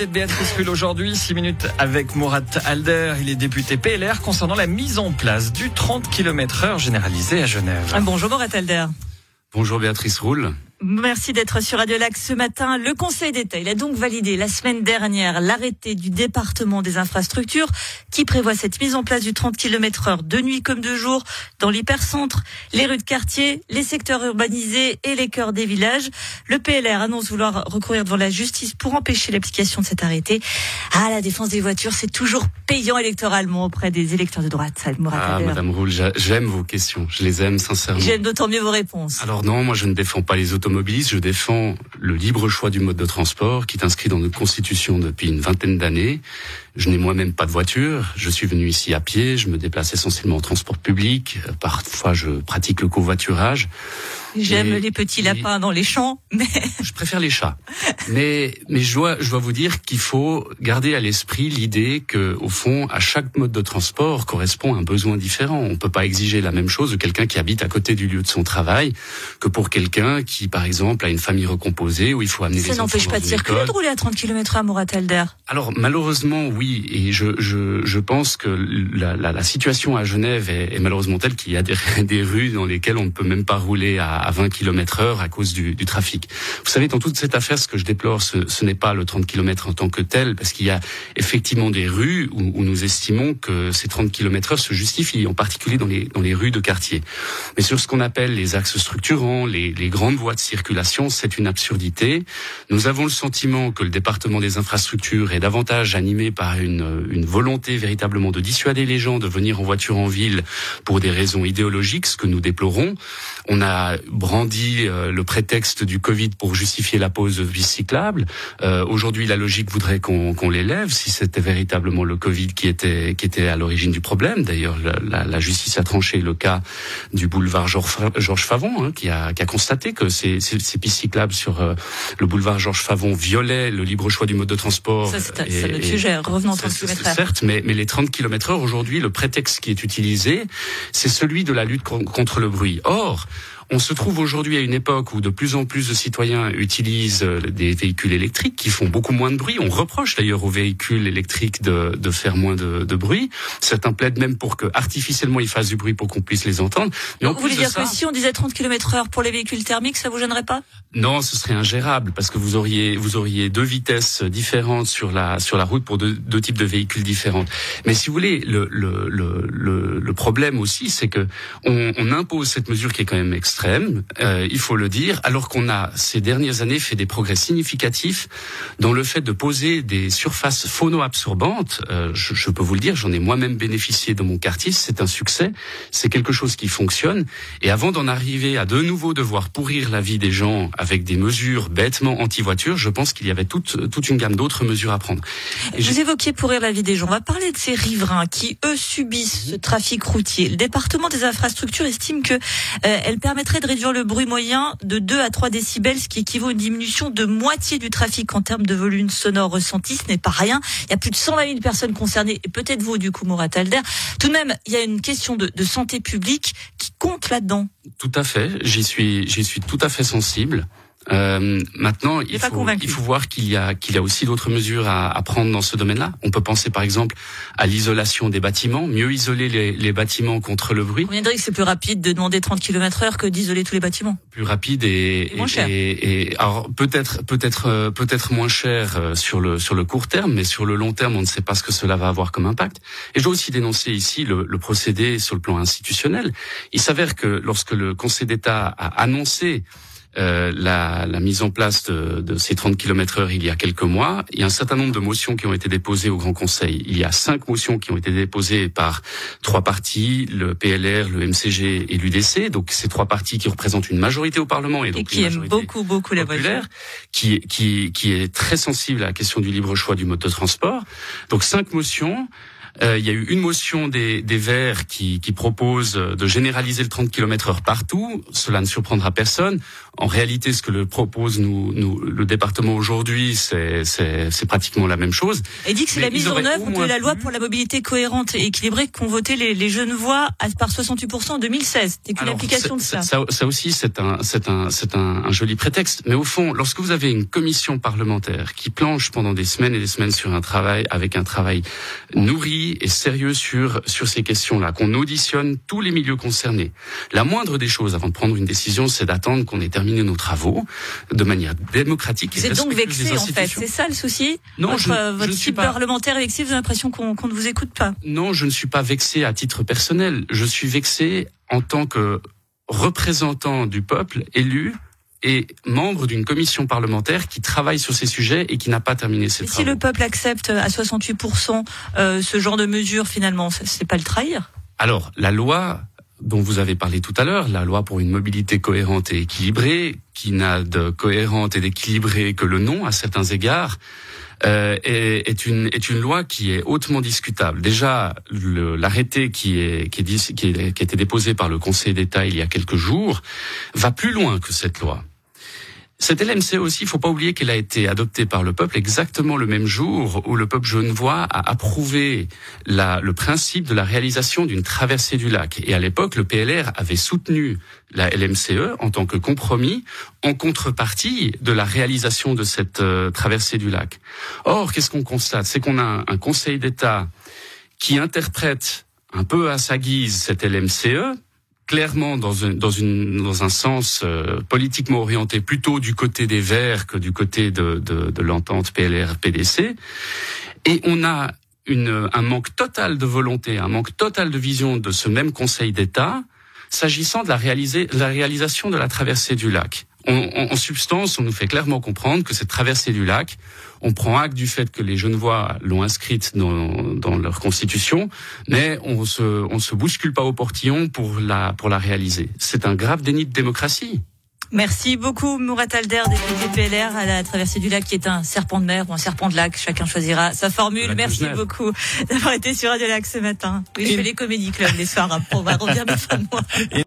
l'invité de Béatrice Rulle aujourd'hui, 6 minutes avec Mourad Alder. Il est député PLR concernant la mise en place du 30 km heure généralisé à Genève. Bonjour Mourad Alder. Bonjour Béatrice Roule. Merci d'être sur Radio Lac ce matin. Le Conseil d'État, il a donc validé la semaine dernière l'arrêté du département des infrastructures qui prévoit cette mise en place du 30 km heure de nuit comme de jour dans l'hypercentre, les rues de quartier, les secteurs urbanisés et les cœurs des villages. Le PLR annonce vouloir recourir devant la justice pour empêcher l'application de cet arrêté. Ah, la défense des voitures, c'est toujours payant électoralement auprès des électeurs de droite. ah, Madame Roule, j'aime vos questions. Je les aime sincèrement. J'aime d'autant mieux vos réponses. Alors non, moi je ne défends pas les autos je défends le libre choix du mode de transport qui est inscrit dans notre constitution depuis une vingtaine d'années. Je n'ai moi-même pas de voiture. Je suis venu ici à pied. Je me déplace essentiellement en transport public. Parfois, je pratique le covoiturage. J'aime les petits lapins dans les champs, mais je préfère les chats. Mais mais je dois je dois vous dire qu'il faut garder à l'esprit l'idée que au fond à chaque mode de transport correspond un besoin différent. On peut pas exiger la même chose de quelqu'un qui habite à côté du lieu de son travail que pour quelqu'un qui par exemple a une famille recomposée où il faut amener Ça les enfants. Ça n'empêche pas de circuler de rouler à 30 km/h à Mouratelder. Alors malheureusement oui et je je je pense que la la, la situation à Genève est, est malheureusement telle qu'il y a des, des rues dans lesquelles on ne peut même pas rouler à à 20 km heure à cause du, du, trafic. Vous savez, dans toute cette affaire, ce que je déplore, ce, ce n'est pas le 30 km en tant que tel, parce qu'il y a effectivement des rues où, où, nous estimons que ces 30 km heure se justifient, en particulier dans les, dans les rues de quartier. Mais sur ce qu'on appelle les axes structurants, les, les grandes voies de circulation, c'est une absurdité. Nous avons le sentiment que le département des infrastructures est davantage animé par une, une volonté véritablement de dissuader les gens de venir en voiture en ville pour des raisons idéologiques, ce que nous déplorons. On a brandi euh, le prétexte du Covid pour justifier la pause bicyclable. Euh, Aujourd'hui, la logique voudrait qu'on qu l'élève, si c'était véritablement le Covid qui était qui était à l'origine du problème. D'ailleurs, la, la, justice a tranché le cas du boulevard Georges Favon, hein, qui, a, qui a constaté que ces, ces, ces pistes cyclables sur euh, le boulevard Georges Favon violaient le libre choix du mode de transport. Ça, c'est notre sujet. Revenons 30 km/h. Certes, mais, mais les 30 km/h aujourd'hui, le prétexte qui est utilisé, c'est celui de la lutte contre le bruit. Or, on se trouve aujourd'hui à une époque où de plus en plus de citoyens utilisent euh, des véhicules électriques qui font beaucoup moins de bruit. On reproche d'ailleurs aux véhicules électriques de, de faire moins de, de, bruit. Certains plaident même pour que artificiellement ils fassent du bruit pour qu'on puisse les entendre. Mais vous voulez dire ça, que si on disait 30 km heure pour les véhicules thermiques, ça vous gênerait pas? Non, ce serait ingérable parce que vous auriez vous auriez deux vitesses différentes sur la sur la route pour deux, deux types de véhicules différents. Mais si vous voulez, le le le, le problème aussi, c'est que on, on impose cette mesure qui est quand même extrême extrême, euh, il faut le dire, alors qu'on a ces dernières années fait des progrès significatifs dans le fait de poser des surfaces phono-absorbantes. Euh, je, je, peux vous le dire, j'en ai moi-même bénéficié dans mon quartier, c'est un succès, c'est quelque chose qui fonctionne. Et avant d'en arriver à de nouveau devoir pourrir la vie des gens avec des mesures bêtement anti-voiture, je pense qu'il y avait toute, toute une gamme d'autres mesures à prendre. Et vous évoquiez pourrir la vie des gens. On va parler de ces riverains qui, eux, subissent ce trafic routier. Le département des infrastructures estime que euh, elle permettrait de réduire le bruit moyen de 2 à 3 décibels, ce qui équivaut à une diminution de moitié du trafic en termes de volume sonore ressenti. Ce n'est pas rien. Il y a plus de 120 000 personnes concernées, et peut-être vous, du coup, Mourad Alder. Tout de même, il y a une question de, de santé publique qui compte là-dedans. Tout à fait. J'y suis, j'y suis tout à fait sensible. Euh, maintenant, il faut, il faut, voir qu'il y a qu'il y a aussi d'autres mesures à, à, prendre dans ce domaine-là. On peut penser par exemple à l'isolation des bâtiments, mieux isoler les, les, bâtiments contre le bruit. On viendrait que c'est plus rapide de demander 30 km heure que d'isoler tous les bâtiments. Plus rapide et, et moins cher. Et, et, alors peut-être peut-être euh, peut-être moins cher euh, sur le sur le court terme, mais sur le long terme, on ne sait pas ce que cela va avoir comme impact. Et je dois aussi dénoncer ici le, le procédé sur le plan institutionnel. Il s'avère que lorsque le Conseil d'État a annoncé euh, la, la, mise en place de, de, ces 30 km heure il y a quelques mois. Il y a un certain nombre de motions qui ont été déposées au Grand Conseil. Il y a cinq motions qui ont été déposées par trois partis, le PLR, le MCG et l'UDC. Donc ces trois partis qui représentent une majorité au Parlement et donc et qui aiment beaucoup beaucoup la voiture, qui, qui qui est très sensible à la question du libre choix du mode de transport. Donc cinq motions. Euh, il y a eu une motion des, des Verts qui, qui propose de généraliser le 30 km heure partout. Cela ne surprendra personne. En réalité, ce que le propose nous, nous le département aujourd'hui, c'est, pratiquement la même chose. Et dit que c'est la mise en œuvre de la loi pour la mobilité cohérente et équilibrée qu'ont voté les, les jeunes voix par 68% en 2016. C'est qu'une application de ça. ça. ça. aussi, c'est un, c'est un, c'est un, un joli prétexte. Mais au fond, lorsque vous avez une commission parlementaire qui planche pendant des semaines et des semaines sur un travail avec un travail nourri et sérieux sur sur ces questions-là, qu'on auditionne tous les milieux concernés. La moindre des choses avant de prendre une décision, c'est d'attendre qu'on ait terminé nos travaux de manière démocratique. Vous êtes donc vexé en fait, c'est ça le souci Non, votre, je, votre je type pas... parlementaire est vexé. Vous avez l'impression qu'on qu'on ne vous écoute pas Non, je ne suis pas vexé à titre personnel. Je suis vexé en tant que représentant du peuple élu et membre d'une commission parlementaire qui travaille sur ces sujets et qui n'a pas terminé ses Mais travaux. Si le peuple accepte à 68% euh, ce genre de mesures, finalement, c'est pas le trahir? Alors, la loi dont vous avez parlé tout à l'heure, la loi pour une mobilité cohérente et équilibrée, qui n'a de cohérente et d'équilibrée que le nom à certains égards, euh, est, est, une, est une loi qui est hautement discutable. Déjà, l'arrêté qui est, qui, est, qui, est, qui a été déposé par le Conseil d'État il y a quelques jours va plus loin que cette loi. Cette LMC aussi, il faut pas oublier qu'elle a été adoptée par le peuple exactement le même jour où le peuple genevois a approuvé le principe de la réalisation d'une traversée du lac. Et à l'époque, le PLR avait soutenu la LMCE en tant que compromis en contrepartie de la réalisation de cette euh, traversée du lac. Or, qu'est-ce qu'on constate? C'est qu'on a un Conseil d'État qui interprète un peu à sa guise cette LMCE clairement dans un, sens euh, politiquement orienté plutôt du côté des Verts que du côté de, l'entente PLR-PDC. Et on a un manque total de volonté, un manque total de vision de ce même Conseil d'État s'agissant de la réalisation de la traversée du lac. On, on, en substance, on nous fait clairement comprendre que cette traversée du lac, on prend acte du fait que les Genevois l'ont inscrite dans, dans, leur constitution, mais on se, on se bouscule pas au portillon pour la, pour la réaliser. C'est un grave déni de démocratie. Merci beaucoup Mourat Alder, député PLR à la traversée du lac qui est un serpent de mer ou un serpent de lac. Chacun choisira sa formule. Merci beaucoup d'avoir été sur Radio Lac ce matin. Oui, je fais les comédies clubs les soirs. Hein, on va revenir de fin de mois.